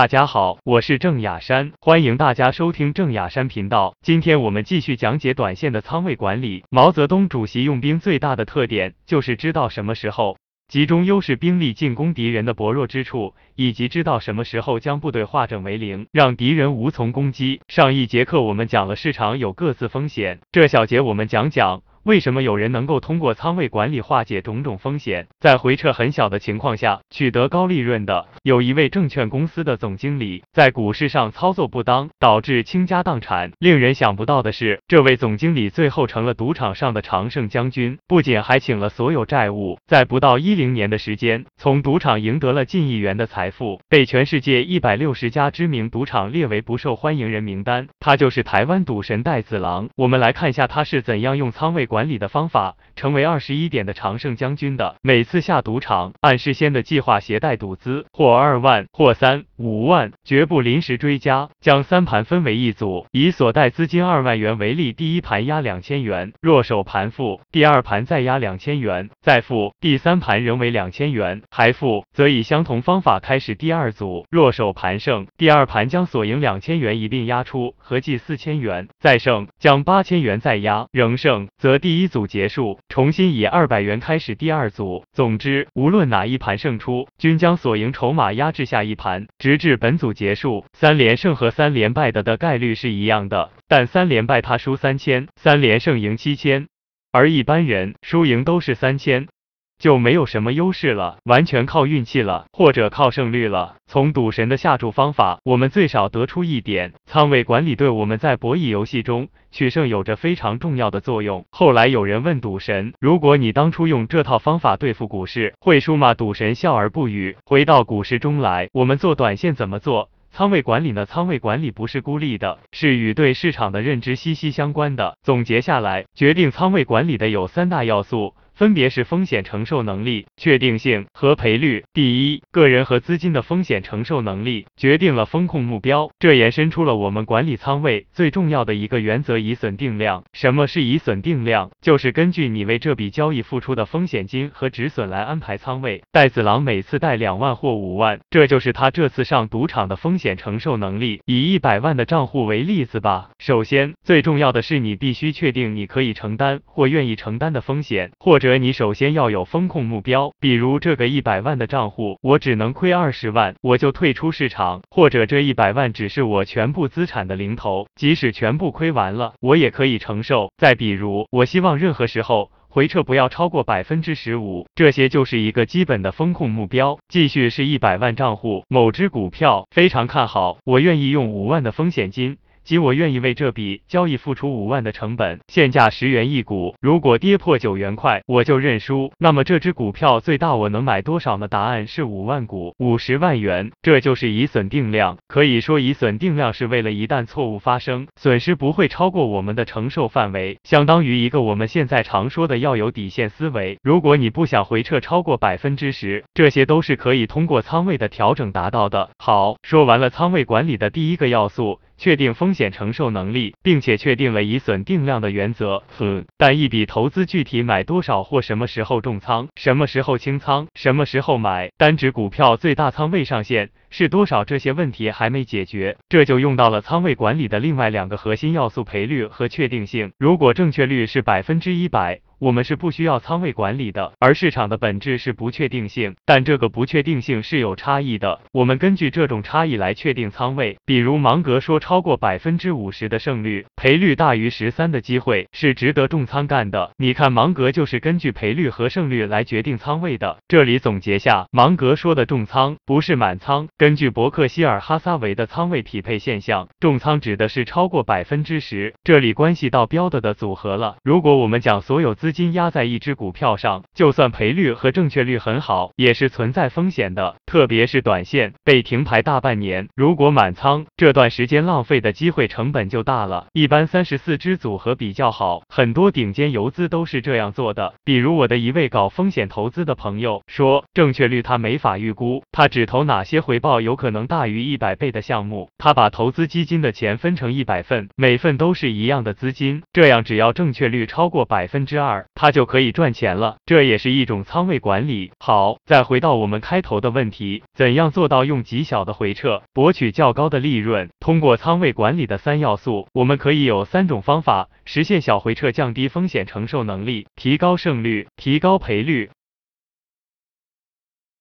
大家好，我是郑雅山，欢迎大家收听郑雅山频道。今天我们继续讲解短线的仓位管理。毛泽东主席用兵最大的特点就是知道什么时候集中优势兵力进攻敌人的薄弱之处，以及知道什么时候将部队化整为零，让敌人无从攻击。上一节课我们讲了市场有各自风险，这小节我们讲讲。为什么有人能够通过仓位管理化解种种风险，在回撤很小的情况下取得高利润的？有一位证券公司的总经理在股市上操作不当，导致倾家荡产。令人想不到的是，这位总经理最后成了赌场上的常胜将军，不仅还请了所有债务，在不到一零年的时间，从赌场赢得了近亿元的财富，被全世界一百六十家知名赌场列为不受欢迎人名单。他就是台湾赌神戴子郎。我们来看一下他是怎样用仓位。管管理的方法，成为二十一点的常胜将军的。每次下赌场，按事先的计划携带赌资，或二万，或三五万，绝不临时追加。将三盘分为一组，以所带资金二万元为例，第一盘压两千元，若手盘负，第二盘再压两千元，再负，第三盘仍为两千元，还负，则以相同方法开始第二组。若手盘胜，第二盘将所赢两千元一并压出，合计四千元，再胜，将八千元再压，仍胜，则。第一组结束，重新以二百元开始第二组。总之，无论哪一盘胜出，均将所赢筹码压制下一盘，直至本组结束。三连胜和三连败的的概率是一样的，但三连败他输三千，三连胜赢七千，而一般人输赢都是三千。就没有什么优势了，完全靠运气了，或者靠胜率了。从赌神的下注方法，我们最少得出一点：仓位管理对我们在博弈游戏中取胜有着非常重要的作用。后来有人问赌神：“如果你当初用这套方法对付股市，会输吗？”赌神笑而不语。回到股市中来，我们做短线怎么做？仓位管理呢？仓位管理不是孤立的，是与对市场的认知息息相关的。总结下来，决定仓位管理的有三大要素。分别是风险承受能力、确定性和赔率。第一，个人和资金的风险承受能力决定了风控目标，这延伸出了我们管理仓位最重要的一个原则：以损定量。什么是以损定量？就是根据你为这笔交易付出的风险金和止损来安排仓位。戴子郎每次带两万或五万，这就是他这次上赌场的风险承受能力。以一百万的账户为例子吧，首先最重要的是你必须确定你可以承担或愿意承担的风险，或者。你首先要有风控目标，比如这个一百万的账户，我只能亏二十万，我就退出市场；或者这一百万只是我全部资产的零头，即使全部亏完了，我也可以承受。再比如，我希望任何时候回撤不要超过百分之十五，这些就是一个基本的风控目标。继续是一百万账户，某只股票非常看好，我愿意用五万的风险金。即我愿意为这笔交易付出五万的成本，现价十元一股，如果跌破九元块，我就认输。那么这只股票最大我能买多少呢？答案是五万股，五十万元。这就是以损定量，可以说以损定量是为了一旦错误发生，损失不会超过我们的承受范围，相当于一个我们现在常说的要有底线思维。如果你不想回撤超过百分之十，这些都是可以通过仓位的调整达到的。好，说完了仓位管理的第一个要素。确定风险承受能力，并且确定了以损定量的原则。哼，但一笔投资具体买多少或什么时候重仓，什么时候清仓，什么时候买，单只股票最大仓位上限是多少，这些问题还没解决，这就用到了仓位管理的另外两个核心要素：赔率和确定性。如果正确率是百分之一百。我们是不需要仓位管理的，而市场的本质是不确定性，但这个不确定性是有差异的。我们根据这种差异来确定仓位。比如芒格说，超过百分之五十的胜率，赔率大于十三的机会是值得重仓干的。你看，芒格就是根据赔率和胜率来决定仓位的。这里总结下，芒格说的重仓不是满仓。根据伯克希尔哈撒韦的仓位匹配现象，重仓指的是超过百分之十。这里关系到标的的组合了。如果我们讲所有资资金压在一只股票上，就算赔率和正确率很好，也是存在风险的。特别是短线被停牌大半年，如果满仓，这段时间浪费的机会成本就大了。一般三十四只组合比较好，很多顶尖游资都是这样做的。比如我的一位搞风险投资的朋友说，正确率他没法预估，他只投哪些回报有可能大于一百倍的项目。他把投资基金的钱分成一百份，每份都是一样的资金，这样只要正确率超过百分之二。它，就可以赚钱了，这也是一种仓位管理。好，再回到我们开头的问题，怎样做到用极小的回撤博取较高的利润？通过仓位管理的三要素，我们可以有三种方法实现小回撤，降低风险承受能力，提高胜率，提高赔率。